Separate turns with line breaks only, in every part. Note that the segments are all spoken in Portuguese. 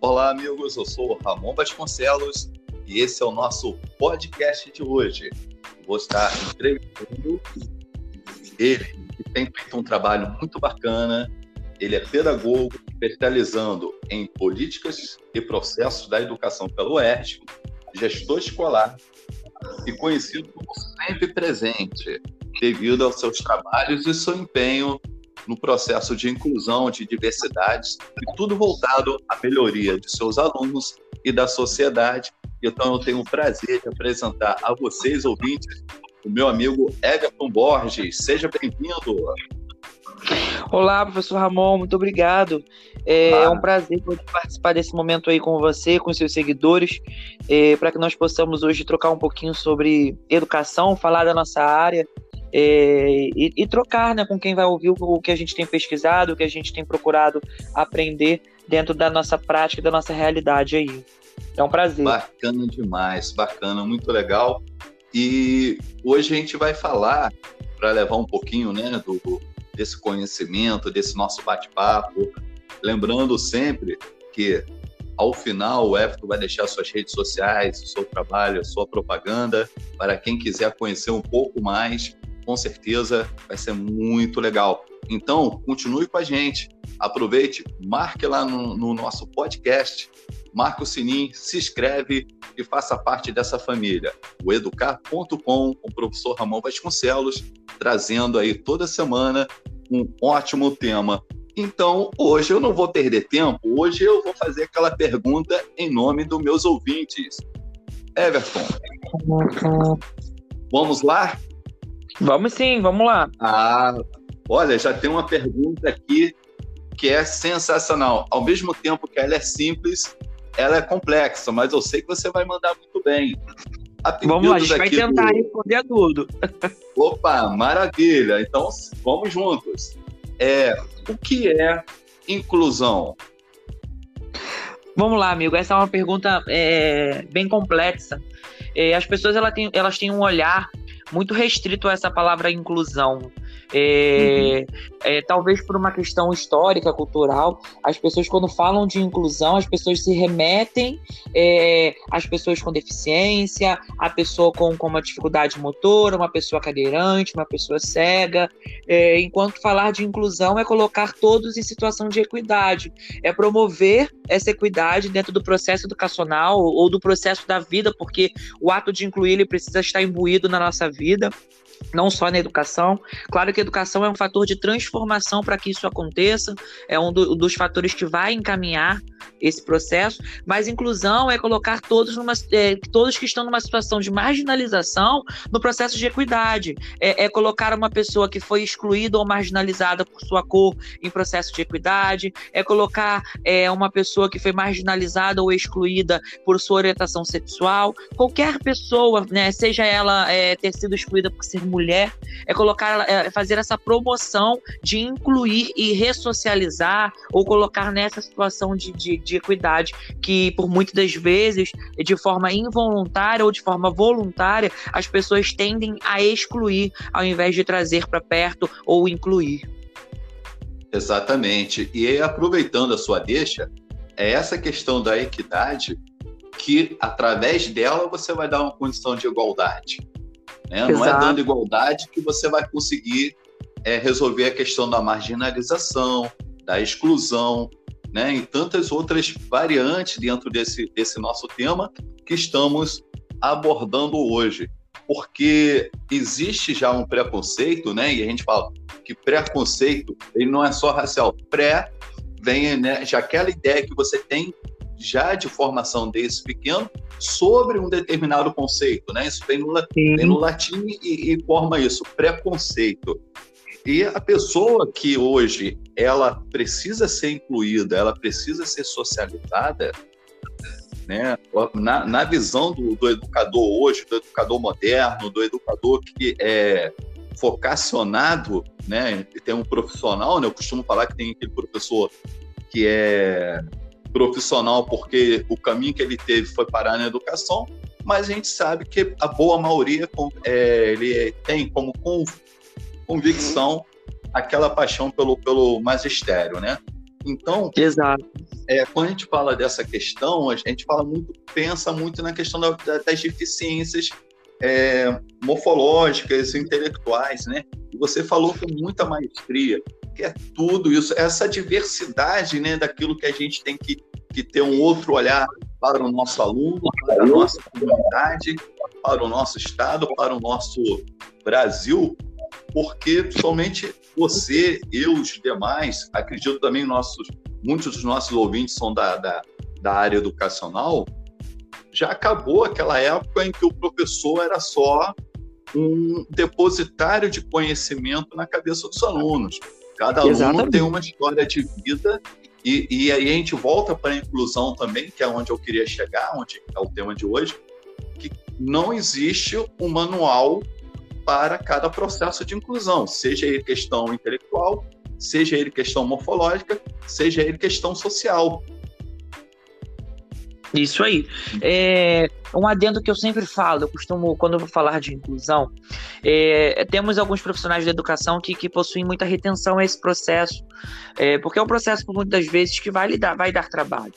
Olá, amigos. Eu sou o Ramon Vasconcelos e esse é o nosso podcast de hoje. Vou estar entrevistando ele, que tem feito um trabalho muito bacana. Ele é pedagogo, especializando em políticas e processos da educação pelo UERJ, gestor escolar e conhecido como sempre presente, devido aos seus trabalhos e seu empenho no processo de inclusão, de diversidade, e tudo voltado à melhoria de seus alunos e da sociedade. Então, eu tenho o prazer de apresentar a vocês, ouvintes, o meu amigo Everton Borges. Seja bem-vindo.
Olá, professor Ramon, muito obrigado. É, ah. é, um prazer participar desse momento aí com você, com seus seguidores, é, para que nós possamos hoje trocar um pouquinho sobre educação, falar da nossa área é, e, e, trocar né, com quem vai ouvir o, que a gente tem pesquisado, o que a gente tem procurado aprender dentro da nossa prática, da nossa realidade aí. É um prazer.
Bacana demais, bacana, muito legal. E hoje a gente vai falar, para levar um pouquinho né, do, desse conhecimento, desse nosso bate-papo, lembrando sempre que ao final, o Everton vai deixar suas redes sociais, o seu trabalho, a sua propaganda, para quem quiser conhecer um pouco mais com certeza vai ser muito legal. Então, continue com a gente, aproveite, marque lá no, no nosso podcast, marque o sininho, se inscreve e faça parte dessa família. O educar.com com o professor Ramon Vasconcelos, trazendo aí toda semana um ótimo tema. Então, hoje eu não vou perder tempo, hoje eu vou fazer aquela pergunta em nome dos meus ouvintes. Everton, vamos lá?
Vamos sim, vamos lá.
Ah, olha, já tem uma pergunta aqui que é sensacional. Ao mesmo tempo que ela é simples, ela é complexa, mas eu sei que você vai mandar muito bem.
vamos lá, a gente vai tentar do... responder tudo.
Opa, maravilha. Então, vamos juntos. É, o que é inclusão?
Vamos lá, amigo. Essa é uma pergunta é, bem complexa. É, as pessoas elas têm, elas têm um olhar muito restrito a essa palavra inclusão. É, uhum. é, talvez por uma questão histórica, cultural, as pessoas, quando falam de inclusão, as pessoas se remetem é, às pessoas com deficiência, a pessoa com, com uma dificuldade motora, uma pessoa cadeirante, uma pessoa cega. É, enquanto falar de inclusão é colocar todos em situação de equidade, é promover essa equidade dentro do processo educacional ou do processo da vida, porque o ato de incluir ele precisa estar imbuído na nossa vida não só na educação. Claro que a educação é um fator de transformação para que isso aconteça, é um do, dos fatores que vai encaminhar esse processo, mas inclusão é colocar todos, numa, é, todos que estão numa situação de marginalização no processo de equidade, é, é, colocar uma pessoa que foi excluída ou marginalizada por sua cor em processo de equidade, é colocar é, uma pessoa que foi marginalizada ou excluída por sua orientação sexual, qualquer pessoa, né, seja ela é, ter sido excluída por ser mulher, é colocar, é fazer essa promoção de incluir e ressocializar ou colocar nessa situação de, de, de equidade que, por muitas das vezes, de forma involuntária ou de forma voluntária, as pessoas tendem a excluir ao invés de trazer para perto ou incluir.
Exatamente. E aproveitando a sua deixa, é essa questão da equidade que, através dela, você vai dar uma condição de igualdade. Né? Não é dando igualdade que você vai conseguir é, resolver a questão da marginalização, da exclusão, né? e tantas outras variantes dentro desse, desse nosso tema que estamos abordando hoje. Porque existe já um preconceito, né? e a gente fala que preconceito ele não é só racial. Pré vem né, já aquela ideia que você tem já de formação desse pequeno sobre um determinado conceito, né? Isso vem no, vem no latim e, e forma isso, preconceito. E a pessoa que hoje ela precisa ser incluída, ela precisa ser socializada, né? Na, na visão do, do, educador hoje, do educador moderno, do educador que é focacionado, né? Tem um profissional, né? Eu costumo falar que tem aquele professor que é profissional porque o caminho que ele teve foi parar na educação, mas a gente sabe que a boa maioria é, ele tem como convicção aquela paixão pelo, pelo magistério, né? Então,
Exato.
É, quando a gente fala dessa questão, a gente fala muito, pensa muito na questão da, das deficiências é, morfológicas, intelectuais, né? E você falou com muita maestria que é tudo isso, essa diversidade, né, daquilo que a gente tem que, ter um outro olhar para o nosso aluno, para a nossa comunidade, para o nosso estado, para o nosso Brasil, porque somente você, eu, os demais, acredito também nossos, muitos dos nossos ouvintes são da, da, da área educacional, já acabou aquela época em que o professor era só um depositário de conhecimento na cabeça dos alunos. Cada Exatamente. aluno tem uma história de vida e, e aí a gente volta para a inclusão também, que é onde eu queria chegar, onde é o tema de hoje, que não existe um manual para cada processo de inclusão, seja ele questão intelectual, seja ele questão morfológica, seja ele questão social.
Isso aí. É, um adendo que eu sempre falo, eu costumo, quando eu vou falar de inclusão, é, temos alguns profissionais da educação que, que possuem muita retenção a esse processo, é, porque é um processo, por muitas vezes, que vai, lidar, vai dar trabalho.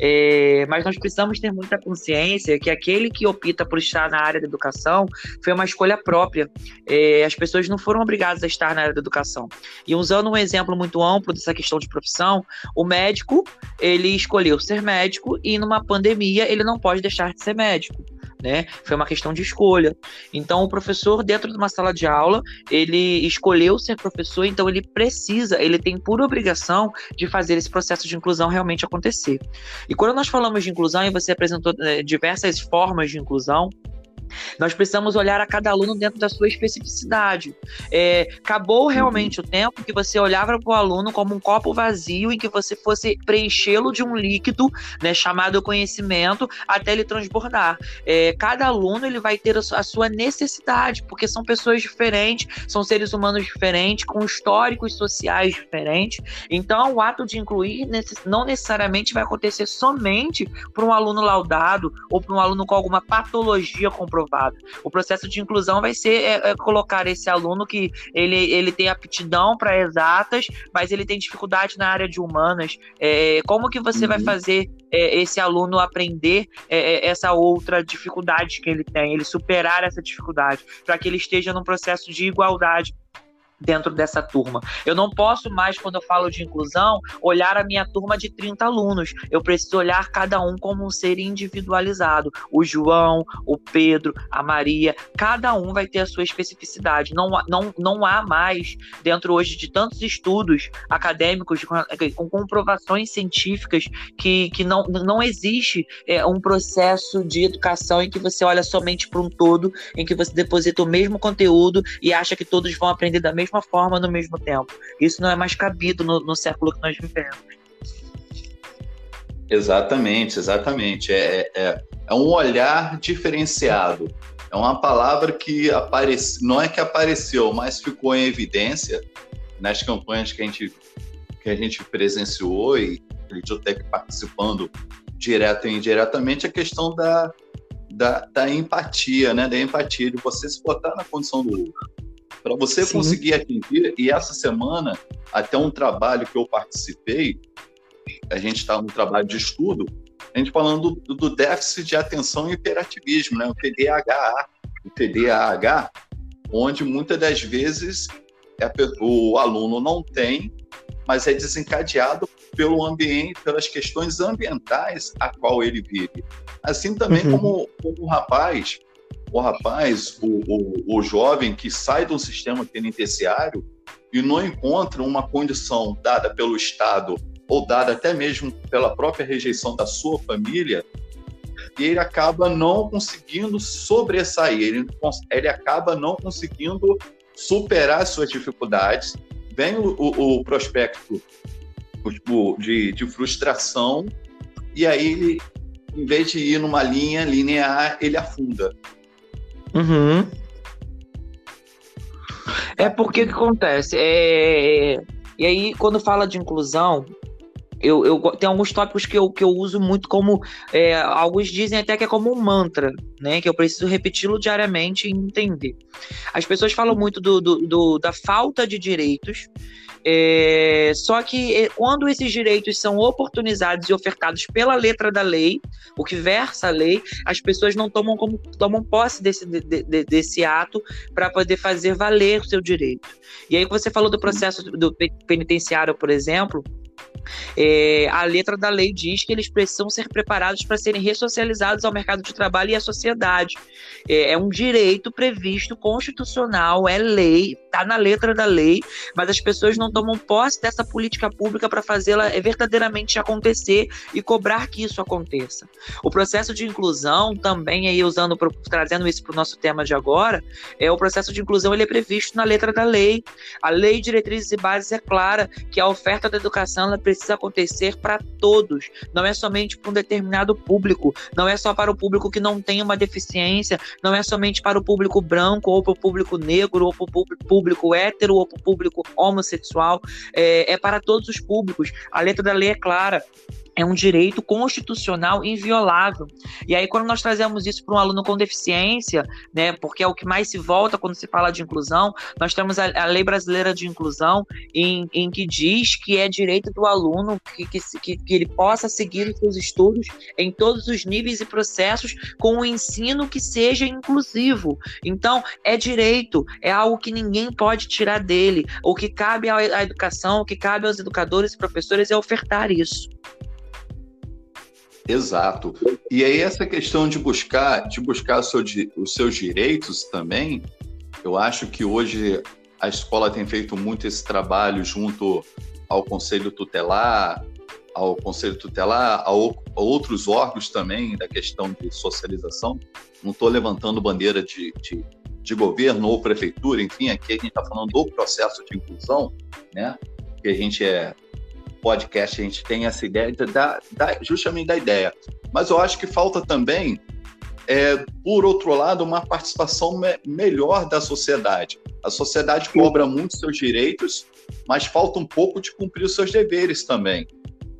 É, mas nós precisamos ter muita consciência que aquele que opta por estar na área da educação foi uma escolha própria. É, as pessoas não foram obrigadas a estar na área da educação. E usando um exemplo muito amplo dessa questão de profissão, o médico ele escolheu ser médico e numa pandemia ele não pode deixar de ser médico né? Foi uma questão de escolha. Então, o professor, dentro de uma sala de aula, ele escolheu ser professor, então ele precisa, ele tem por obrigação de fazer esse processo de inclusão realmente acontecer. E quando nós falamos de inclusão, e você apresentou é, diversas formas de inclusão, nós precisamos olhar a cada aluno dentro da sua especificidade. É, acabou uhum. realmente o tempo que você olhava para o aluno como um copo vazio e que você fosse preenchê-lo de um líquido, né, chamado conhecimento, até ele transbordar. É, cada aluno ele vai ter a sua necessidade, porque são pessoas diferentes, são seres humanos diferentes, com históricos sociais diferentes. Então, o ato de incluir não necessariamente vai acontecer somente para um aluno laudado ou para um aluno com alguma patologia comprovada aprovado. O processo de inclusão vai ser é, é colocar esse aluno que ele, ele tem aptidão para exatas, mas ele tem dificuldade na área de humanas. É, como que você uhum. vai fazer é, esse aluno aprender é, é, essa outra dificuldade que ele tem, ele superar essa dificuldade, para que ele esteja num processo de igualdade dentro dessa turma. Eu não posso mais, quando eu falo de inclusão, olhar a minha turma de 30 alunos. Eu preciso olhar cada um como um ser individualizado. O João, o Pedro, a Maria, cada um vai ter a sua especificidade. Não, não, não há mais, dentro hoje de tantos estudos acadêmicos, com, com comprovações científicas, que, que não, não existe é, um processo de educação em que você olha somente para um todo, em que você deposita o mesmo conteúdo e acha que todos vão aprender da mesma mesma forma no mesmo tempo. Isso não é mais cabido no, no século que nós vivemos.
Exatamente, exatamente. É, é, é um olhar diferenciado. É uma palavra que aparece, não é que apareceu, mas ficou em evidência nas campanhas que a gente, que a gente presenciou e que participando direto e indiretamente, a questão da, da, da empatia, né? Da empatia, de você se botar na condição do outro. Para você Sim. conseguir atingir, e essa semana, até um trabalho que eu participei, a gente está no trabalho de estudo, a gente falando do, do, déficit de atenção e hiperativismo, né? o TDAH, o TDAH, onde muitas das vezes é, o aluno não tem, mas é desencadeado pelo ambiente, pelas questões ambientais a qual ele vive. Assim também uhum. como, como o rapaz o rapaz, o, o, o jovem que sai um sistema penitenciário e não encontra uma condição dada pelo Estado ou dada até mesmo pela própria rejeição da sua família, ele acaba não conseguindo sobressair, ele, ele acaba não conseguindo superar as suas dificuldades. Vem o, o, o prospecto de, de frustração, e aí ele, em vez de ir numa linha linear, ele afunda.
Uhum. É porque que acontece? É... E aí, quando fala de inclusão, eu, eu tem alguns tópicos que eu, que eu uso muito como. É, alguns dizem até que é como um mantra, né? Que eu preciso repeti-lo diariamente e entender. As pessoas falam muito do, do, do, da falta de direitos É, só que é, quando esses direitos são oportunizados e ofertados pela letra da lei, o que versa a lei, as pessoas não tomam, como, tomam posse desse, de, de, desse ato para poder fazer valer o seu direito. E aí, você falou do processo do penitenciário, por exemplo, é, a letra da lei diz que eles precisam ser preparados para serem ressocializados ao mercado de trabalho e à sociedade. É, é um direito previsto constitucional, é lei, está na letra da lei, mas as pessoas não tomam posse dessa política pública para fazê-la verdadeiramente acontecer e cobrar que isso aconteça. O processo de inclusão também aí usando trazendo isso para o nosso tema de agora, é o processo de inclusão ele é previsto na letra da lei. A lei de diretrizes e bases é clara que a oferta da educação ela precisa acontecer para todos, não é somente para um determinado público, não é só para o público que não tem uma deficiência, não é somente para o público branco ou para o público negro ou para o público hétero ou para o público homossexual, é, é para todos os públicos. A letra da lei é clara é um direito constitucional inviolável. E aí, quando nós trazemos isso para um aluno com deficiência, né, porque é o que mais se volta quando se fala de inclusão, nós temos a, a Lei Brasileira de Inclusão, em, em, que diz que é direito do aluno que, que, que, ele possa seguir os seus estudos em todos os níveis e processos com um ensino que seja inclusivo. Então, é direito, é algo que ninguém pode tirar dele. O que cabe à educação, o que cabe aos educadores e professores é ofertar isso.
Exato. E aí essa questão de buscar, de buscar seu, os seus direitos também, eu acho que hoje a escola tem feito muito esse trabalho junto ao Conselho Tutelar, ao Conselho Tutelar, a, outros órgãos também da questão de socialização. Não estou levantando bandeira de, de, de, governo ou prefeitura, enfim, aqui a gente está falando do processo de inclusão, né? Que a gente é podcast a gente tem essa ideia da, da, justamente da ideia. Mas eu acho que falta também, é, por outro lado, uma participação me melhor da sociedade. A sociedade cobra muito seus direitos, mas falta um pouco de cumprir os seus deveres também.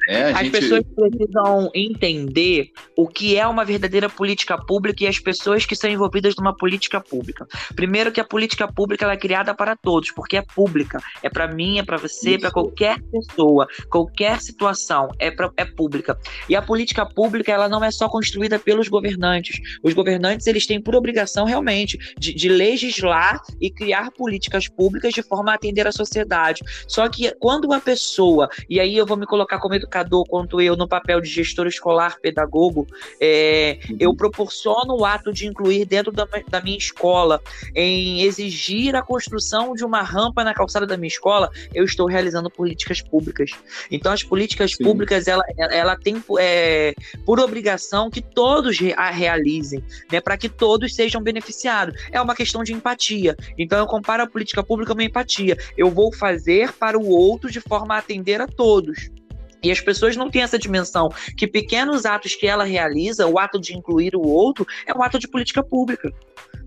É, as gente... pessoas precisam entender o que é uma verdadeira política pública e as pessoas que são envolvidas numa política pública. Primeiro que a política pública é criada para todos, porque é pública. É para mim, é para você, para qualquer pessoa, qualquer situação, é, pra, é pública. E a política pública ela não é só construída pelos governantes. Os governantes eles têm por obrigação realmente de, de legislar e criar políticas públicas de forma a atender a sociedade. Só que quando uma pessoa, e aí eu vou me colocar como educador educador quanto eu no papel de gestor escolar pedagogo, é, uhum. eu proporciono o ato de incluir dentro da, da, minha escola, em exigir a construção de uma rampa na calçada da minha escola, eu estou realizando políticas públicas. Então, as políticas Sim. públicas, ela, ela tem é, por obrigação que todos a realizem, né, para que todos sejam beneficiados. É uma questão de empatia. Então, eu comparo a política pública a uma empatia. Eu vou fazer para o outro de forma a atender a todos. E as pessoas não têm essa dimensão que pequenos atos que ela realiza, o ato de incluir o outro, é um ato de política pública.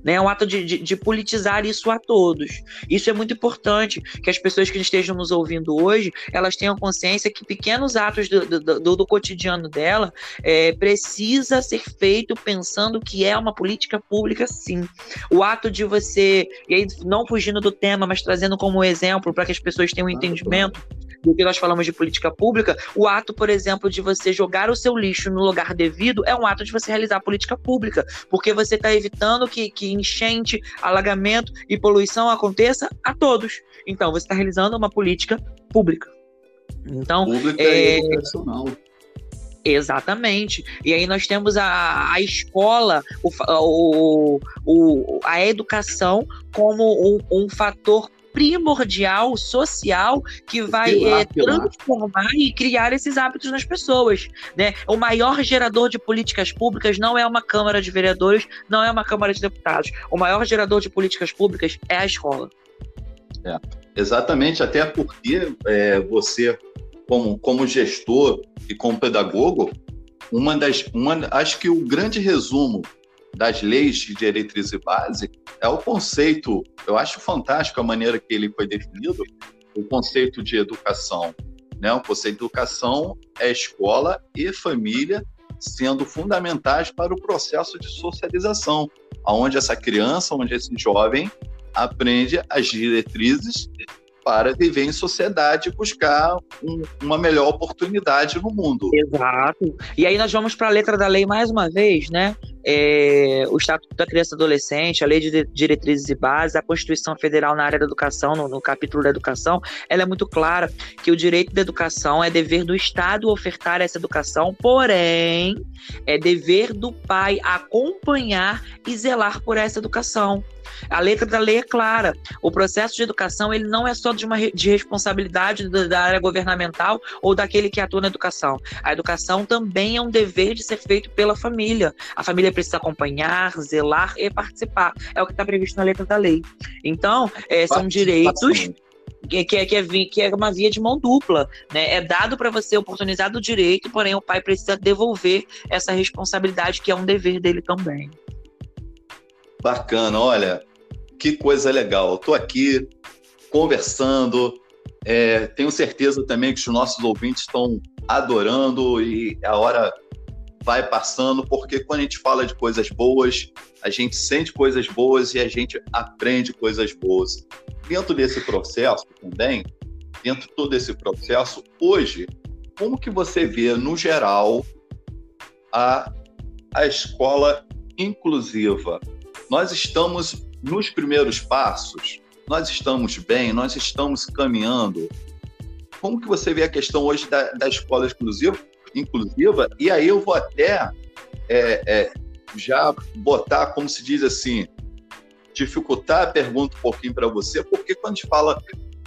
Né, é um ato de, de, de, politizar isso a todos. Isso é muito importante, que as pessoas que estejam nos ouvindo hoje, elas tenham consciência que pequenos atos do, do, do, do cotidiano dela é, precisa ser feito pensando que é uma política pública, sim. O ato de você, e aí não fugindo do tema, mas trazendo como exemplo para que as pessoas tenham um entendimento do que nós falamos de política pública, o ato, por exemplo, de você jogar o seu lixo no lugar devido é um ato de você realizar política pública, porque você está evitando que, que enchente, alagamento e poluição aconteça a todos. Então, você está realizando uma política pública. Então,
pública é... e.
Exatamente. E aí nós temos a, a escola, o, o, o, a educação como um, um fator primordial social que vai é, transformar e criar esses hábitos nas pessoas. Né? O maior gerador de políticas públicas não é uma Câmara de Vereadores, não é uma Câmara de Deputados. O maior gerador de políticas públicas é a escola.
É, exatamente, até porque é, você, como, como gestor e como pedagogo, uma das, uma, acho que o grande resumo das leis de diretriz e base é o conceito, eu acho fantástico a maneira que ele foi definido, o conceito de educação. Né? O conceito de educação é escola e família sendo fundamentais para o processo de socialização, onde essa criança, onde esse jovem aprende as diretrizes para viver em sociedade e buscar um, uma melhor oportunidade no mundo.
Exato. E aí nós vamos para a letra da lei mais uma vez, né? É, o Estatuto da Criança e Adolescente, a Lei de Diretrizes e Bases, a Constituição Federal na área da educação, no, no, capítulo da educação, ela é muito clara que o direito da educação é dever do Estado ofertar essa educação, porém, é dever do pai acompanhar e zelar por essa educação. A letra da lei é clara. O processo de educação ele não é só de uma de responsabilidade da área governamental ou daquele que atua na educação. A educação também é um dever de ser feito pela família. A família precisa acompanhar, zelar e participar. É o que está previsto na letra da lei. Então, é, são direitos que, que, é, que, é, que é uma via de mão dupla. Né? É dado para você oportunizar o direito, porém o pai precisa devolver essa responsabilidade, que é um dever dele também.
Bacana, olha, que coisa legal. Estou aqui conversando, é, tenho certeza também que os nossos ouvintes estão adorando e a hora vai passando, porque quando a gente fala de coisas boas, a gente sente coisas boas e a gente aprende coisas boas. Dentro desse processo também, dentro de todo esse processo, hoje, como que você vê, no geral, a, a escola inclusiva? Nós estamos nos primeiros passos, nós estamos bem, nós estamos caminhando. Como que você vê a questão hoje da, da escola exclusiva, inclusiva? E aí eu vou até é, é, já botar, como se diz assim, dificultar a pergunta um pouquinho para você, porque quando a gente fala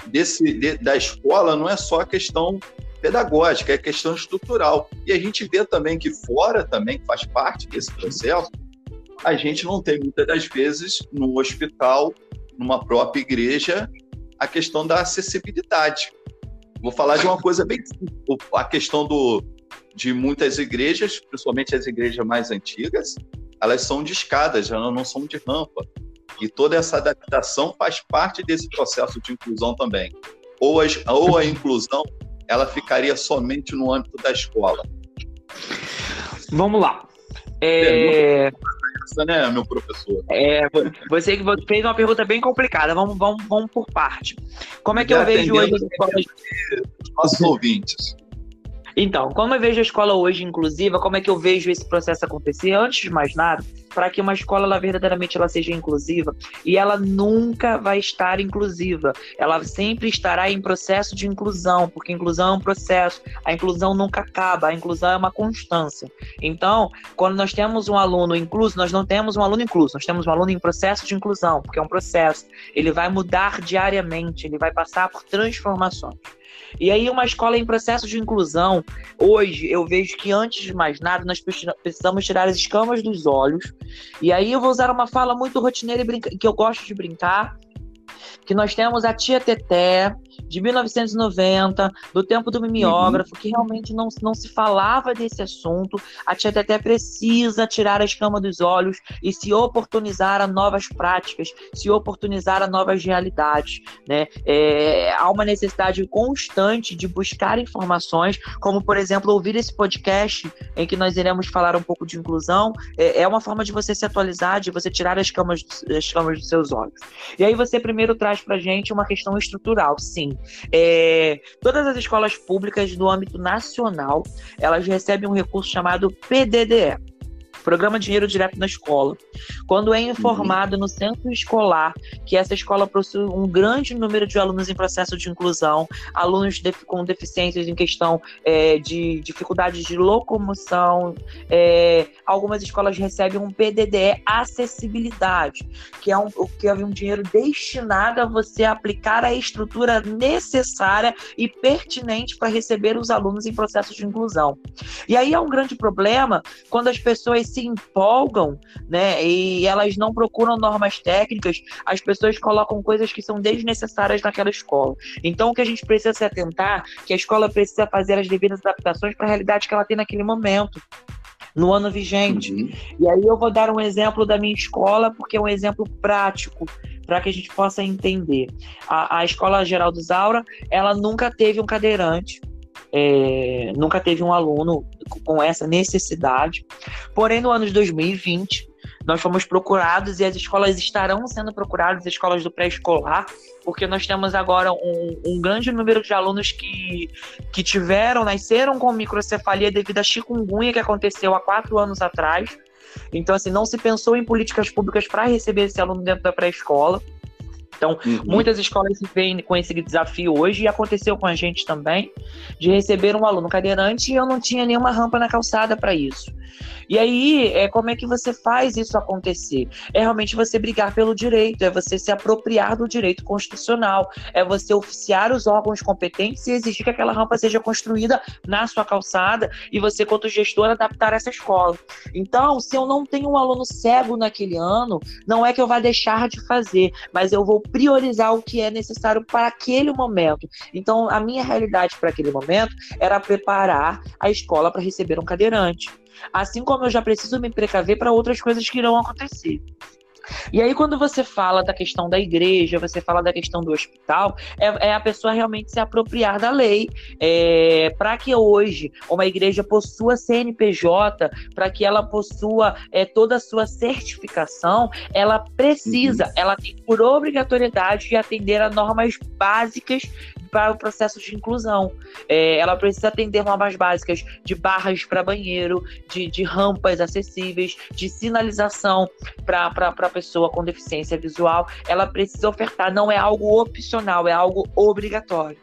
desse, de, da escola, não é só a questão pedagógica, é questão estrutural. E a gente vê também que fora também faz parte desse processo a gente não tem muitas das vezes no hospital, numa própria igreja, a questão da acessibilidade. Vou falar de uma coisa bem a questão do, de muitas igrejas, principalmente as igrejas mais antigas, elas são de escadas, elas não são de rampa. E toda essa adaptação faz parte desse processo de inclusão também. Ou a, ou a inclusão ela ficaria somente no âmbito da escola.
Vamos lá. É
essa, né, meu professor?
É, você que fez uma pergunta bem complicada. Vamos, vamos, vamos por parte. Como é que eu vejo hoje as.
Os nossos ouvintes.
Então, como eu vejo a escola hoje inclusiva, como é que eu vejo esse processo acontecer? Antes de mais nada, para que uma escola ela, verdadeiramente ela seja inclusiva, e ela nunca vai estar inclusiva, ela sempre estará em processo de inclusão, porque inclusão é um processo, a inclusão nunca acaba, a inclusão é uma constância. Então, quando nós temos um aluno incluso, nós não temos um aluno incluso, nós temos um aluno em processo de inclusão, porque é um processo, ele vai mudar diariamente, ele vai passar por transformações. E aí, uma escola em processo de inclusão, hoje eu vejo que antes de mais nada, nós precisamos tirar as escamas dos olhos. E aí eu vou usar uma fala muito rotineira que eu gosto de brincar, que nós temos a tia Teté, de 1990, do tempo do mimeógrafo, uhum. que realmente não, não se falava desse assunto. A tia Teté precisa tirar a escama dos olhos e se oportunizar a novas práticas, se oportunizar a novas realidades. Né? É, há uma necessidade constante de buscar informações, como, por exemplo, ouvir esse podcast em que nós iremos falar um pouco de inclusão. É, é uma forma de você se atualizar, de você tirar as escamas, as escamas dos seus olhos. E aí você primeiro traz para gente uma questão estrutural, sim. É, todas as escolas públicas do âmbito nacional, elas recebem um recurso chamado PDDE, Programa Dinheiro Direto na Escola. Quando é informado no centro escolar que essa escola possui um grande número de alunos em processo de inclusão, alunos com deficiências em questão é, de dificuldades de locomoção, é, algumas escolas recebem um PDDE acessibilidade, que é um, que é um dinheiro destinado a você aplicar a estrutura necessária e pertinente para receber os alunos em processo de inclusão. E aí é um grande problema quando as pessoas se empolgam, né? E elas não procuram normas técnicas, as pessoas colocam coisas que são desnecessárias naquela escola. Então, o que a gente precisa se atentar, que a escola precisa fazer as devidas adaptações para a realidade que ela tem naquele momento no ano vigente. Uhum. E aí eu vou dar um exemplo da minha escola, porque é um exemplo prático para que a gente possa entender. A, a Escola Geraldo Zaura, ela nunca teve um cadeirante, é, nunca teve um aluno com essa necessidade. Porém, no ano de 2020, nós fomos procurados e as escolas estarão sendo procuradas, as escolas do pré-escolar, porque nós temos agora um, um, grande número de alunos que, que tiveram, nasceram com microcefalia devido à chikungunya que aconteceu há quatro anos atrás. Então, assim, não se pensou em políticas públicas para receber esse aluno dentro da pré-escola. Então, uhum. muitas escolas se veem com esse desafio hoje, e aconteceu com a gente também, de receber um aluno cadeirante e eu não tinha nenhuma rampa na calçada para isso. E aí, é, como é que você faz isso acontecer? É realmente você brigar pelo direito, é você se apropriar do direito constitucional, é você oficiar os órgãos competentes e exigir que aquela rampa seja construída na sua calçada e você, quanto gestor, adaptar essa escola. Então, se eu não tenho um aluno cego naquele ano, não é que eu vá deixar de fazer, mas eu vou priorizar o que é necessário para aquele momento. Então, a minha realidade para aquele momento era preparar a escola para receber um cadeirante. Assim como eu já preciso me precaver para outras coisas que irão acontecer. E aí, quando você fala da questão da igreja, você fala da questão do hospital, é, é a pessoa realmente se apropriar da lei. É, para que hoje uma igreja possua CNPJ, para que ela possua é, toda a sua certificação, ela precisa, uhum. ela tem por obrigatoriedade de atender a normas básicas para o processo de inclusão. É, ela precisa atender normas básicas de barras para banheiro, de, de, rampas acessíveis, de sinalização para pessoa com deficiência visual. Ela precisa ofertar, não é algo opcional, é algo obrigatório.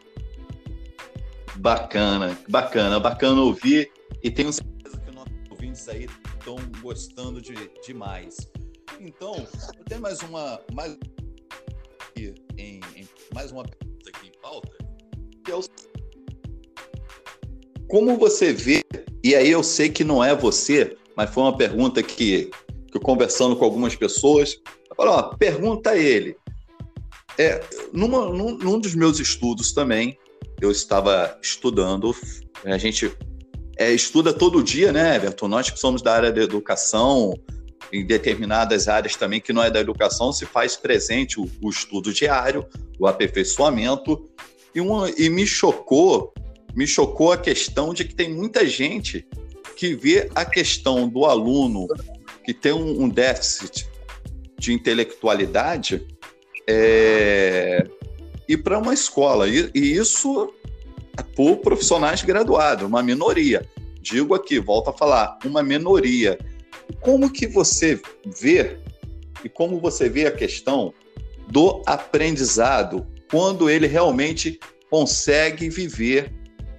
Bacana, bacana, bacana ouvir e tenho certeza que nossos ouvintes aí estão gostando de demais. Então, eu tenho mais uma mais em, em mais uma pergunta aqui em pauta que é o como você vê, e aí eu sei que não é você, mas foi uma pergunta que, que conversando com algumas pessoas, ó, pergunta a ele. É, numa, num, num dos meus estudos também, eu estava estudando, a gente é, estuda todo dia, né, Everton? Nós que somos da área da educação, em determinadas áreas também que não é da educação, se faz presente o, o estudo diário, o aperfeiçoamento, e, uma, e me chocou, me chocou a questão de que tem muita gente que vê a questão do aluno que tem um, um déficit de intelectualidade é, ir para uma escola. E, e isso por profissionais graduados, uma minoria. Digo aqui, volto a falar, uma minoria. Como que você vê e como você vê a questão do aprendizado quando ele realmente consegue viver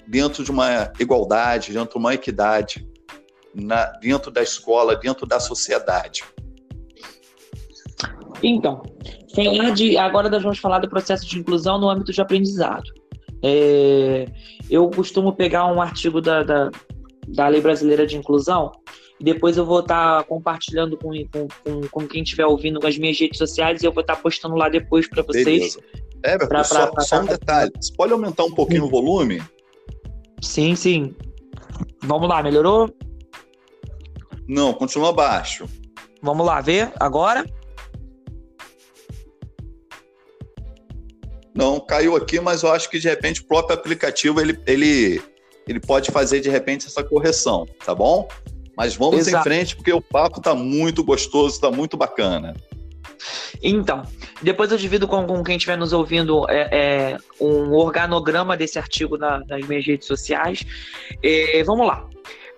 dentro de uma igualdade, dentro de uma equidade, na, dentro da escola, dentro da sociedade.
Então, de, agora nós vamos falar do processo de inclusão no âmbito de aprendizado. É, eu costumo pegar um artigo da, da, da Lei Brasileira de Inclusão e depois eu vou estar tá compartilhando com, com, com, com quem estiver ouvindo nas minhas redes sociais e eu vou estar tá postando lá depois para vocês. Beleza.
É, pra, só, pra, só um detalhe. Você pode aumentar um pouquinho sim. o volume?
Sim, sim. Vamos lá, melhorou?
Não, continua baixo.
Vamos lá, ver agora?
Não, caiu aqui, mas eu acho que de repente o próprio aplicativo ele, ele, ele pode fazer de repente essa correção, tá bom? Mas vamos Exato. em frente porque o papo tá muito gostoso, tá muito bacana.
Então, depois eu divido com, com quem estiver nos ouvindo é, é, um organograma desse artigo na, nas minhas redes sociais. É, vamos lá.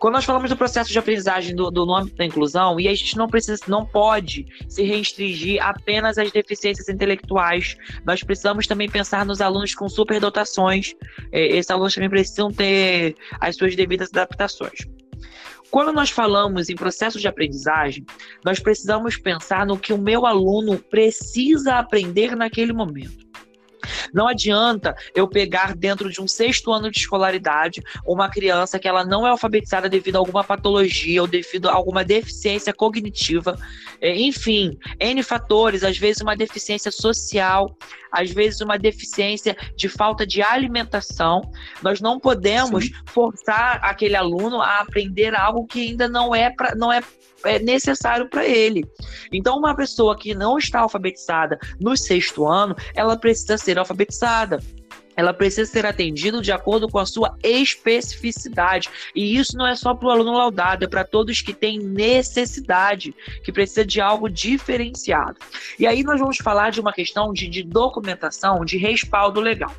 Quando nós falamos do processo de aprendizagem do, do, no âmbito da inclusão, e a gente não precisa, não pode se restringir apenas às deficiências intelectuais. Nós precisamos também pensar nos alunos com superdotações. É, esses alunos também precisam ter as suas devidas adaptações. Quando nós falamos em processo de aprendizagem, nós precisamos pensar no que o meu aluno precisa aprender naquele momento. Não adianta eu pegar dentro de um sexto ano de escolaridade uma criança que ela não é alfabetizada devido a alguma patologia ou devido a alguma deficiência cognitiva, é, enfim, N fatores, às vezes uma deficiência social, às vezes uma deficiência de falta de alimentação. Nós não podemos Sim. forçar aquele aluno a aprender algo que ainda não é, pra, não é é necessário para ele. Então, uma pessoa que não está alfabetizada no sexto ano, ela precisa ser alfabetizada. ela precisa ser atendida de acordo com a sua especificidade. E isso não é só para o aluno laudado, é para todos que têm necessidade, que precisa de algo diferenciado. E aí nós vamos falar de uma questão de, de documentação, de respaldo legal.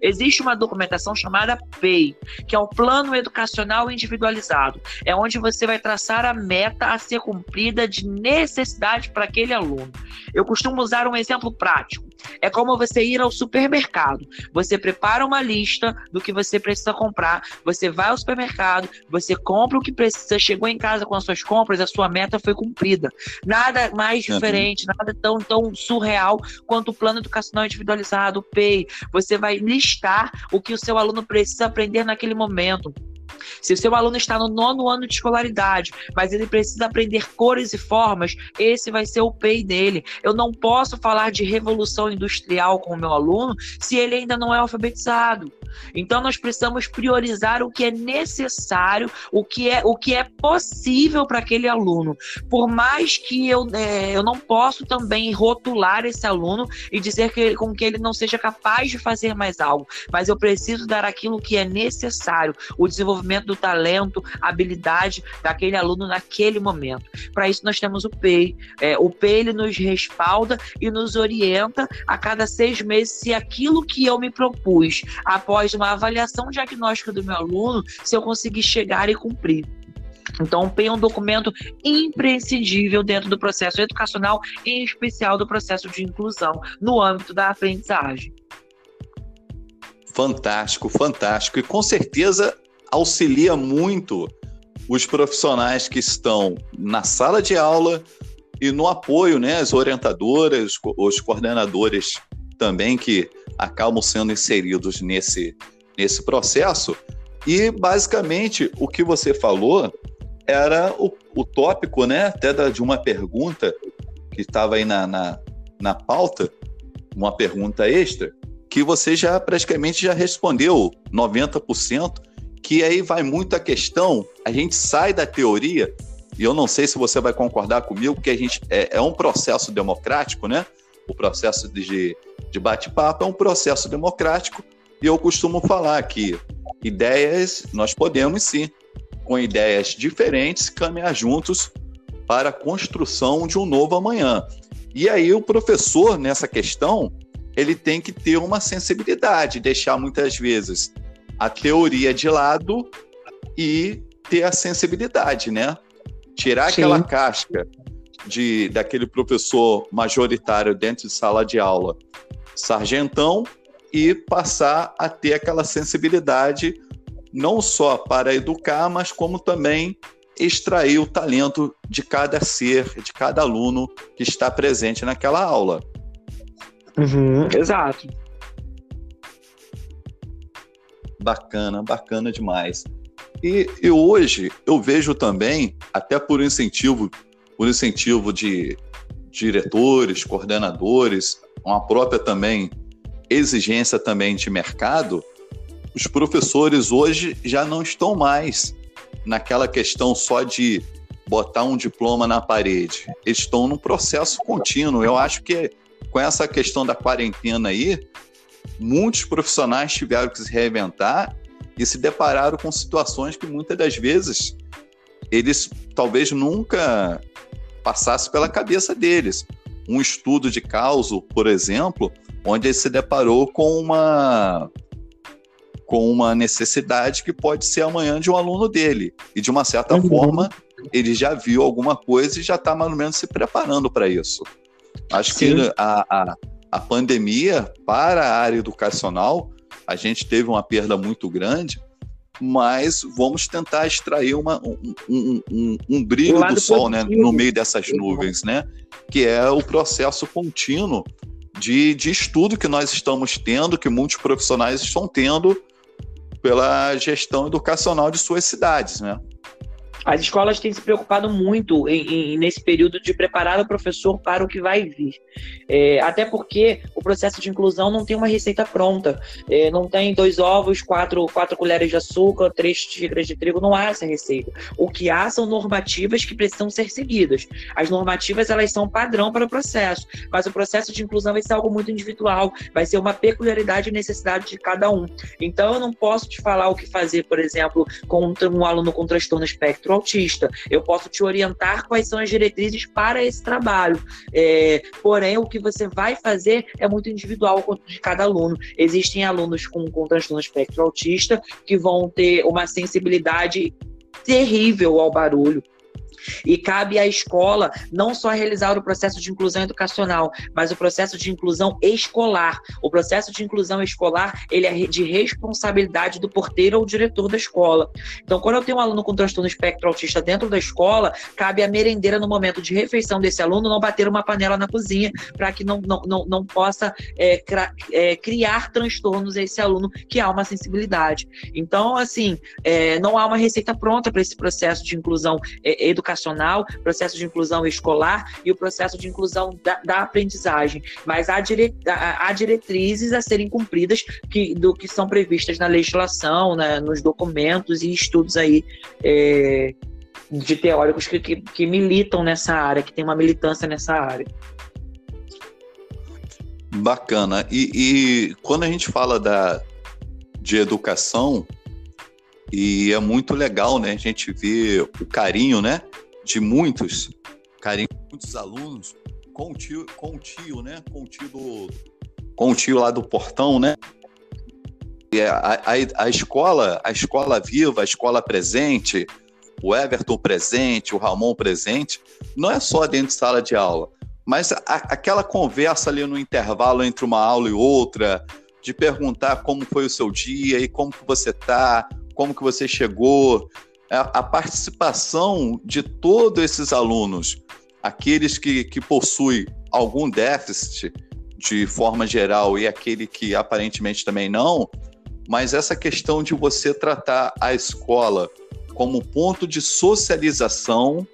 Existe uma documentação chamada PEI, que é o Plano Educacional Individualizado. É onde você vai traçar a meta a ser cumprida de necessidade para aquele aluno. Eu costumo usar um exemplo prático. É como você ir ao supermercado. Você prepara uma lista do que você precisa comprar, você vai ao supermercado, você compra o que precisa, chegou em casa com as suas compras, a sua meta foi cumprida. Nada mais diferente, nada tão, tão surreal quanto o plano educacional individualizado, o PEI. Você vai listar o que o seu aluno precisa aprender naquele momento. Se o seu aluno está no nono ano de escolaridade, mas ele precisa aprender cores e formas, esse vai ser o PEI dele. Eu não posso falar de revolução industrial com o meu aluno se ele ainda não é alfabetizado. Então nós precisamos priorizar o que é necessário, o que é, o que é possível para aquele aluno. Por mais que eu, é, eu não posso também rotular esse aluno e dizer que, com que ele não seja capaz de fazer mais algo, mas eu preciso dar aquilo que é necessário, o desenvolvimento do talento, habilidade daquele aluno naquele momento. Para isso nós temos o PEI. É, o PEI ele nos respalda e nos orienta a cada seis meses se aquilo que eu me propus após uma avaliação diagnóstica do meu aluno, se eu conseguir chegar e cumprir. Então, o PEI é um documento imprescindível dentro do processo educacional, em especial do processo de inclusão no âmbito da aprendizagem.
Fantástico, fantástico. E com certeza auxilia muito os profissionais que estão na sala de aula e no apoio, né, as orientadoras, os coordenadores também que acabam sendo inseridos nesse, nesse processo. E basicamente o que você falou era o, o tópico, né, até da, de uma pergunta que estava aí na, na, na pauta, uma pergunta extra, que você já praticamente já respondeu 90%, que aí vai muito a questão, a gente sai da teoria, e eu não sei se você vai concordar comigo, que a gente é, é um processo democrático, né? O processo de, de bate-papo é um processo democrático, e eu costumo falar que ideias nós podemos sim, com ideias diferentes, caminhar juntos para a construção de um novo amanhã. E aí o professor nessa questão, ele tem que ter uma sensibilidade, deixar muitas vezes a teoria de lado e ter a sensibilidade, né? Tirar Sim. aquela casca de daquele professor majoritário dentro de sala de aula, sargentão, e passar a ter aquela sensibilidade não só para educar, mas como também extrair o talento de cada ser, de cada aluno que está presente naquela aula.
Uhum, exato.
Bacana, bacana demais. E, e hoje eu vejo também, até por incentivo, por incentivo de diretores, coordenadores, uma própria também exigência também de mercado, os professores hoje já não estão mais naquela questão só de botar um diploma na parede. Eles estão num processo contínuo. Eu acho que com essa questão da quarentena aí, muitos profissionais tiveram que se reinventar e se depararam com situações que muitas das vezes eles talvez nunca passasse pela cabeça deles. Um estudo de causa, por exemplo, onde ele se deparou com uma com uma necessidade que pode ser amanhã de um aluno dele. E de uma certa uhum. forma, ele já viu alguma coisa e já está mais ou menos se preparando para isso. Acho Sim. que a, a, a pandemia, para a área educacional, a gente teve uma perda muito grande, mas vamos tentar extrair uma, um, um, um, um brilho do sol né, no meio dessas nuvens, né? Que é o processo contínuo de, de estudo que nós estamos tendo, que muitos profissionais estão tendo pela gestão educacional de suas cidades, né?
As escolas têm se preocupado muito em, em, nesse período de preparar o professor para o que vai vir. É, até porque o processo de inclusão não tem uma receita pronta. É, não tem dois ovos, quatro, quatro colheres de açúcar, três xícaras de trigo, não há essa receita. O que há são normativas que precisam ser seguidas. As normativas, elas são padrão para o processo, mas o processo de inclusão vai ser algo muito individual, vai ser uma peculiaridade e necessidade de cada um. Então, eu não posso te falar o que fazer, por exemplo, com um aluno com transtorno espectro autista. Eu posso te orientar quais são as diretrizes para esse trabalho. É, porém, o que você vai fazer é muito individual de cada aluno. Existem alunos com, com transtorno espectro autista que vão ter uma sensibilidade terrível ao barulho. E cabe à escola não só realizar o processo de inclusão educacional, mas o processo de inclusão escolar. O processo de inclusão escolar, ele é de responsabilidade do porteiro ou diretor da escola. Então, quando eu tenho um aluno com transtorno espectro autista dentro da escola, cabe à merendeira, no momento de refeição desse aluno, não bater uma panela na cozinha para que não, não, não, não possa é, é, criar transtornos a esse aluno que há uma sensibilidade. Então, assim, é, não há uma receita pronta para esse processo de inclusão é, educacional educacional, processo de inclusão escolar e o processo de inclusão da, da aprendizagem. Mas há, dire, há, diretrizes a serem cumpridas que, do que são previstas na legislação, né, nos documentos e estudos aí é, de teóricos que, que, que militam nessa área, que tem uma militância nessa área.
Bacana. E, e, quando a gente fala da, de educação, e é muito legal, né? A gente vê o carinho, né? De muitos, carinho de muitos alunos com o tio, com o tio, né? Com o tio do, com o tio lá do portão, né? E a, a, a escola, a escola viva, a escola presente, o Everton presente, o Ramon presente, não é só dentro de sala de aula, mas a, aquela conversa ali no intervalo entre uma aula e outra, de perguntar como foi o seu dia e como que você está, como que você chegou, a, a participação de todos esses alunos, aqueles que, que possuem algum déficit de forma geral e aquele que aparentemente também não, mas essa questão de você tratar a escola como ponto de socialização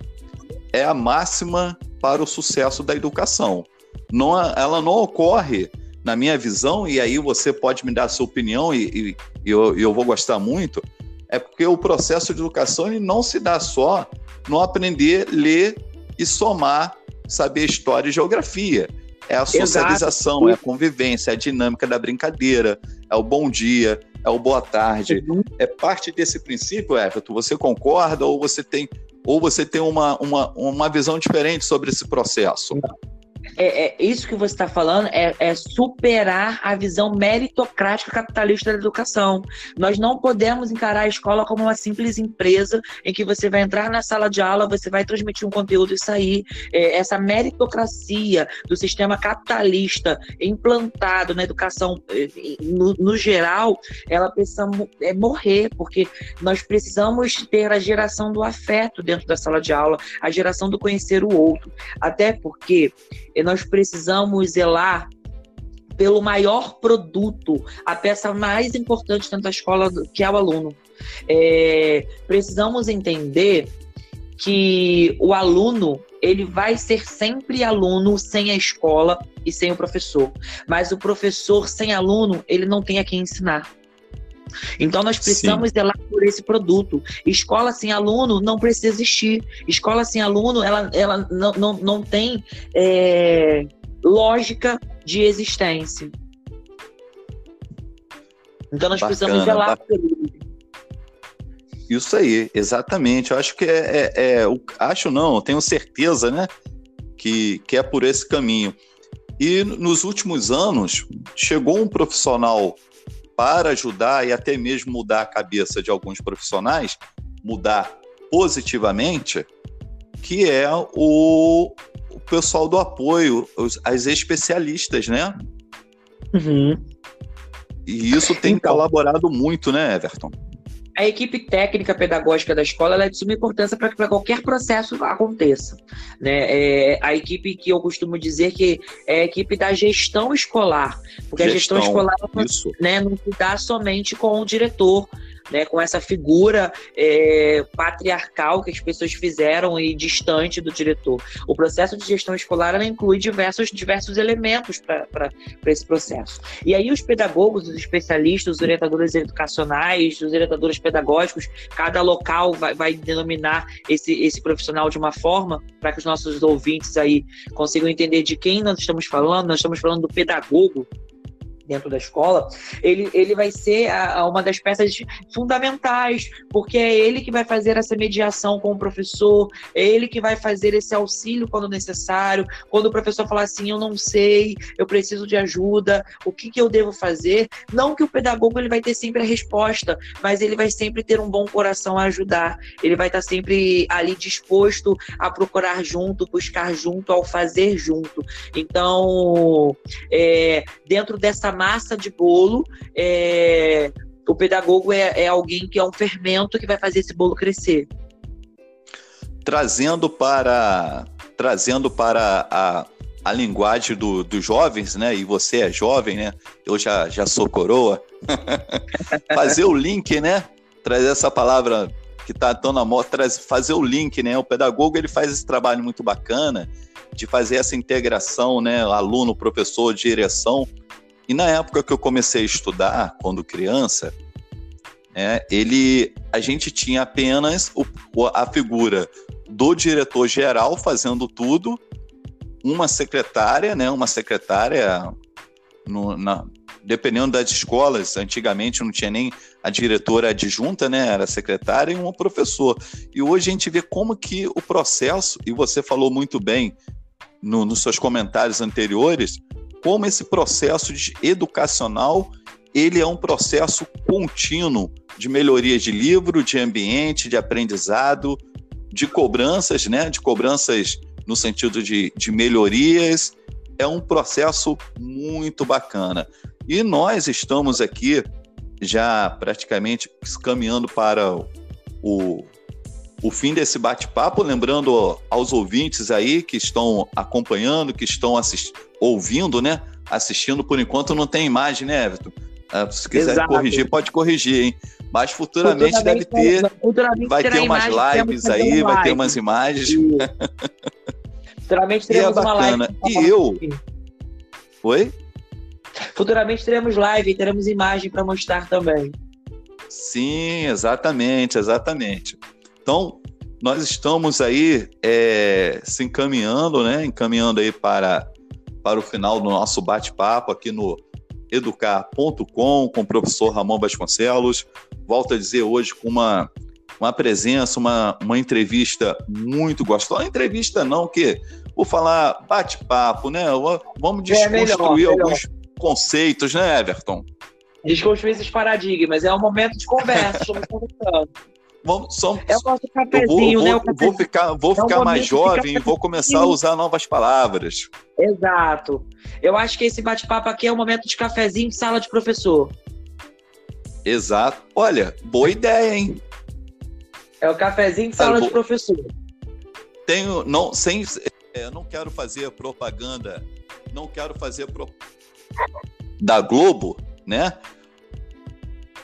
é a máxima para o sucesso da educação. Não, ela não ocorre, na minha visão, e aí você pode me dar a sua opinião, e, e, e eu, eu vou gostar muito, é porque o processo de educação ele não se dá só no aprender, ler e somar, saber história e geografia. É a socialização, Exato. é a convivência, é a dinâmica da brincadeira, é o bom dia, é o boa tarde. Uhum. É parte desse princípio, Everton. Você concorda ou você tem, ou você tem uma, uma, uma visão diferente sobre esse processo? Não
é, é, isso que você está falando é, é, superar a visão meritocrática capitalista da educação. Nós não podemos encarar a escola como uma simples empresa em que você vai entrar na sala de aula, você vai transmitir um conteúdo e sair. É, essa meritocracia do sistema capitalista implantado na educação é, no, no geral, ela precisa é, morrer, porque nós precisamos ter a geração do afeto dentro da sala de aula, a geração do conhecer o outro. Até porque nós precisamos zelar pelo maior produto, a peça mais importante dentro da escola, que é o aluno. É, precisamos entender que o aluno ele vai ser sempre aluno sem a escola e sem o professor, mas o professor sem aluno ele não tem a quem ensinar. Então nós precisamos Sim. zelar por esse produto. Escola sem aluno não precisa existir. Escola sem aluno, ela, ela não, não, não tem é, lógica de existência. Então nós bacana, precisamos zelar por ele.
Isso aí, exatamente. Eu acho que é, é, é acho não, tenho certeza, né, que, que é por esse caminho. E nos últimos anos chegou um profissional para ajudar e até mesmo mudar a cabeça de alguns profissionais, mudar positivamente, que é o, o pessoal do apoio, os, as especialistas, né?
Uhum.
E isso tem então, colaborado muito, né, Everton?
A equipe técnica pedagógica da escola é de suma importância para que qualquer processo aconteça. Né? É a equipe que eu costumo dizer que é a equipe da gestão escolar, porque gestão, a gestão escolar né, não se dá somente com o diretor né, com essa figura é, patriarcal que as pessoas fizeram e distante do diretor. O processo de gestão escolar inclui diversos, diversos elementos para esse processo. E aí os pedagogos, os especialistas, os orientadores educacionais, os orientadores pedagógicos, cada local vai, vai denominar esse, esse profissional de uma forma para que os nossos ouvintes aí consigam entender de quem nós estamos falando. Nós estamos falando do pedagogo, dentro da escola, ele, ele vai ser a, a uma das peças fundamentais, porque é ele que vai fazer essa mediação com o professor, é ele que vai fazer esse auxílio quando necessário, quando o professor falar assim, eu não sei, eu preciso de ajuda, o que, que eu devo fazer? Não que o pedagogo ele vai ter sempre a resposta, mas ele vai sempre ter um bom coração a ajudar, ele vai estar sempre ali disposto a procurar junto, buscar junto, ao fazer junto. Então, é, dentro dessa massa de bolo, é, o pedagogo é, é alguém que é um fermento que vai fazer esse bolo crescer.
Trazendo para trazendo para a, a linguagem do, dos jovens, né? E você é jovem, né? Eu já, já sou coroa. fazer o link, né? Trazer essa palavra que está tão na moda, fazer o link, né? O pedagogo ele faz esse trabalho muito bacana de fazer essa integração, né? Aluno, professor, direção, e na época que eu comecei a estudar, quando criança, é, ele, a gente tinha apenas o, a figura do diretor geral fazendo tudo, uma secretária, né, uma secretária, no, na, dependendo das escolas, antigamente não tinha nem a diretora adjunta, né, era secretária e um professor. E hoje a gente vê como que o processo, e você falou muito bem no, nos seus comentários anteriores, como esse processo educacional ele é um processo contínuo de melhoria de livro, de ambiente, de aprendizado, de cobranças, né? De cobranças no sentido de, de melhorias. É um processo muito bacana. E nós estamos aqui já praticamente caminhando para o, o fim desse bate-papo, lembrando aos ouvintes aí que estão acompanhando, que estão ouvindo, né? Assistindo, por enquanto não tem imagem, né, Everton? Ah, se quiser Exato. corrigir, pode corrigir, hein? Mas futuramente, futuramente deve ter. Futuramente vai ter umas lives aí, vai ter umas imagens.
futuramente teremos
e é uma live. E eu. Oi?
Futuramente teremos live e teremos imagem para mostrar também.
Sim, exatamente, exatamente. Então, nós estamos aí é, se encaminhando, né? Encaminhando aí para, para o final do nosso bate-papo aqui no educar.com com o professor Ramon Vasconcelos. Volto a dizer hoje com uma, uma presença, uma, uma entrevista muito gostosa. Uma entrevista não, que vou falar bate-papo, né? Vamos desconstruir é, melhor, alguns melhor. conceitos, né, Everton?
Desconstruir esses paradigmas. É um momento de conversa, estamos conversando.
Vamos, somos, é o nosso cafezinho, vou, vou, né? Vou ficar, vou é ficar mais jovem e vou começar a usar novas palavras.
Exato. Eu acho que esse bate-papo aqui é o um momento de cafezinho de sala de professor.
Exato. Olha, boa ideia, hein?
É o cafezinho de sala de professor.
Tenho, não, sem, é, não quero fazer propaganda, não quero fazer pro, da Globo, né?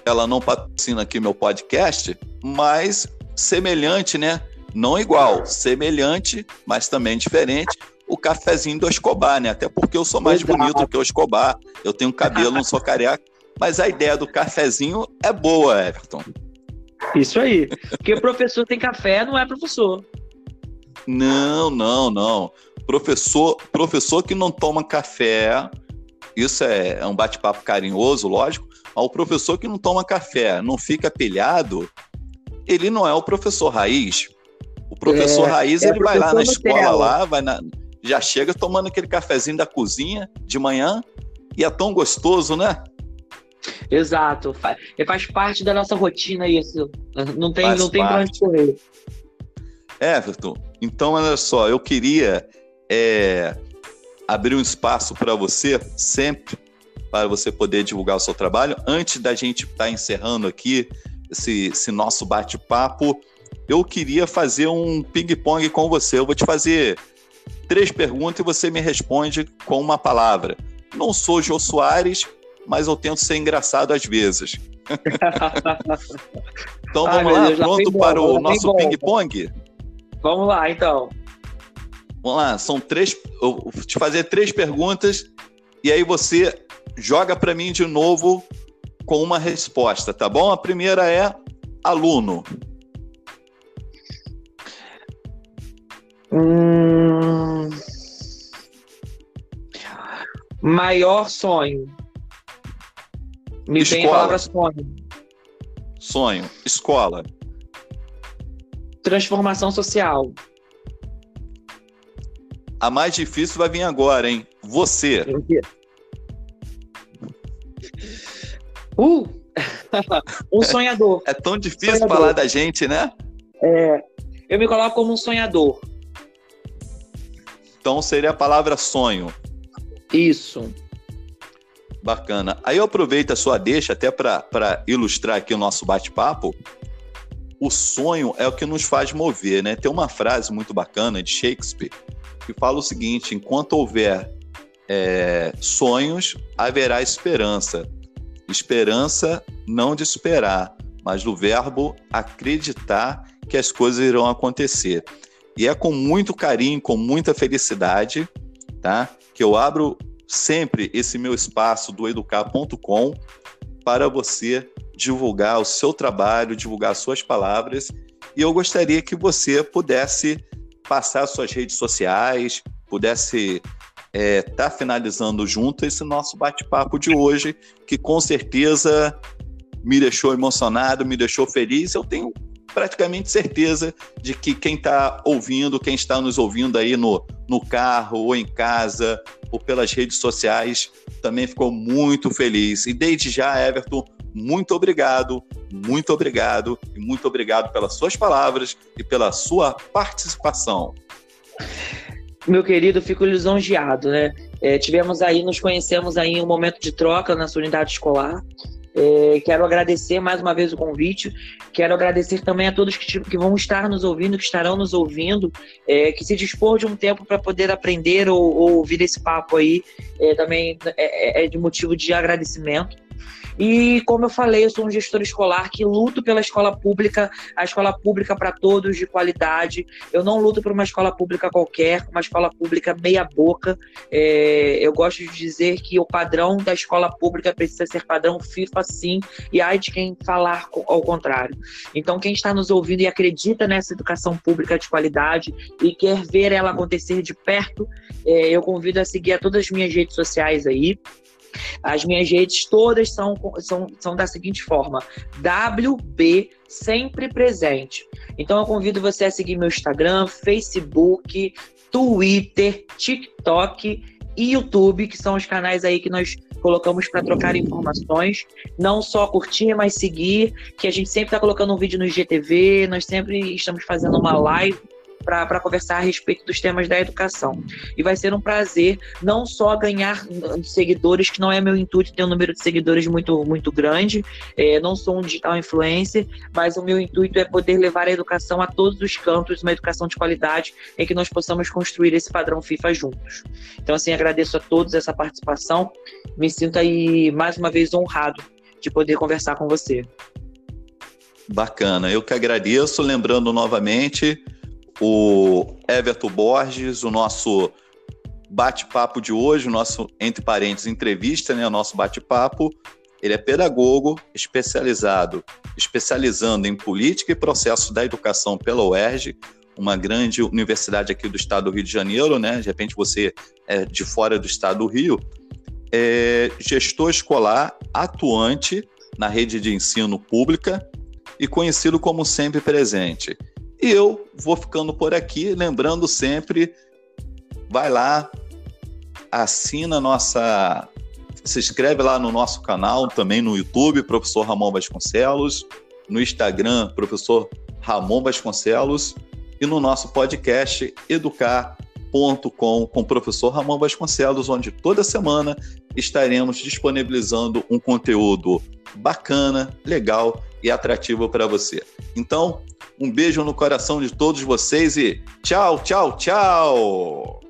Ela não patrocina aqui meu podcast, mas semelhante, né? Não igual, semelhante, mas também diferente. O cafezinho do Escobar, né? Até porque eu sou mais Exato. bonito que o Escobar. Eu tenho cabelo, não sou careca. Mas a ideia do cafezinho é boa, Everton.
Isso aí. Porque professor tem café, não é professor.
Não, não, não. Professor, professor que não toma café, isso é, é um bate-papo carinhoso, lógico. Mas o professor que não toma café, não fica pilhado, ele não é o professor raiz. O professor é, é ele vai lá na escola lá, vai na, já chega tomando aquele cafezinho da cozinha de manhã e é tão gostoso, né?
Exato, faz, faz parte da nossa rotina isso. Não tem, não tem pra onde correr.
Everton, então olha só, eu queria é, abrir um espaço para você sempre para você poder divulgar o seu trabalho. Antes da gente estar tá encerrando aqui esse, esse nosso bate-papo, eu queria fazer um ping-pong com você. Eu vou te fazer três perguntas e você me responde com uma palavra. Não sou Jô Soares, mas eu tento ser engraçado às vezes. então vamos Ai, lá, Deus, pronto para o nosso ping-pong?
Vamos lá, então.
Vamos lá, são três. Eu vou te fazer três perguntas e aí você joga para mim de novo com uma resposta, tá bom? A primeira é aluno.
Hum... Maior sonho. Me Escola. tem a palavra sonho.
Sonho. Escola.
Transformação social.
A mais difícil vai vir agora, hein? Você.
Uh! um sonhador.
É tão difícil sonhador. falar da gente, né?
É, eu me coloco como um sonhador.
Então seria a palavra sonho.
Isso.
Bacana. Aí eu aproveito a sua deixa até para ilustrar aqui o nosso bate-papo. O sonho é o que nos faz mover, né? Tem uma frase muito bacana de Shakespeare que fala o seguinte: enquanto houver é, sonhos, haverá esperança. Esperança não de esperar, mas do verbo acreditar que as coisas irão acontecer. E é com muito carinho, com muita felicidade, tá? Que eu abro sempre esse meu espaço do educar.com para você divulgar o seu trabalho, divulgar suas palavras. E eu gostaria que você pudesse passar suas redes sociais, pudesse estar é, finalizando junto esse nosso bate-papo de hoje, que com certeza me deixou emocionado, me deixou feliz. Eu tenho praticamente certeza de que quem está ouvindo, quem está nos ouvindo aí no, no carro ou em casa ou pelas redes sociais, também ficou muito feliz. E desde já, Everton, muito obrigado, muito obrigado e muito obrigado pelas suas palavras e pela sua participação.
Meu querido, fico lisonjeado, né? É, tivemos aí, nos conhecemos aí em um momento de troca na sua unidade escolar. É, quero agradecer mais uma vez o convite. Quero agradecer também a todos que, que vão estar nos ouvindo, que estarão nos ouvindo, é, que se dispor de um tempo para poder aprender ou, ou, ouvir esse papo aí, é, também é, é, é de motivo de agradecimento. E como eu falei, eu sou um gestor escolar que luto pela escola pública, a escola pública para todos de qualidade. Eu não luto por uma escola pública qualquer, uma escola pública meia boca. É, eu gosto de dizer que o padrão da escola pública precisa ser padrão FIFA sim, e ai de quem falar ao contrário. Então, quem está nos ouvindo e acredita nessa educação pública de qualidade e quer ver ela acontecer de perto, é, eu convido a seguir a todas as minhas redes sociais aí. As minhas redes todas são, são, são da seguinte forma: WB sempre presente. Então eu convido você a seguir meu Instagram, Facebook, Twitter, TikTok e YouTube, que são os canais aí que nós colocamos para trocar informações, não só curtir, mas seguir, que a gente sempre está colocando um vídeo no IGTV, nós sempre estamos fazendo uma live para conversar a respeito dos temas da educação. E vai ser um prazer não só ganhar seguidores, que não é meu intuito ter um número de seguidores muito, muito grande, é, não sou um digital influencer, mas o meu intuito é poder levar a educação a todos os cantos, uma educação de qualidade, em que nós possamos construir esse padrão FIFA juntos. Então, assim, agradeço a todos essa participação, me sinto aí mais uma vez honrado de poder conversar com você.
Bacana, eu que agradeço, lembrando novamente o Everton Borges, o nosso bate-papo de hoje, o nosso, entre parênteses, entrevista, né, o nosso bate-papo. Ele é pedagogo especializado, especializando em política e processo da educação pela UERJ, uma grande universidade aqui do estado do Rio de Janeiro, né? De repente você é de fora do estado do Rio. É gestor escolar atuante na rede de ensino pública e conhecido como sempre presente. E eu vou ficando por aqui, lembrando sempre, vai lá, assina nossa, se inscreve lá no nosso canal, também no YouTube, professor Ramon Vasconcelos, no Instagram, professor Ramon Vasconcelos, e no nosso podcast educar.com com o professor Ramon Vasconcelos, onde toda semana estaremos disponibilizando um conteúdo bacana, legal e atrativo para você. Então, um beijo no coração de todos vocês e tchau, tchau, tchau!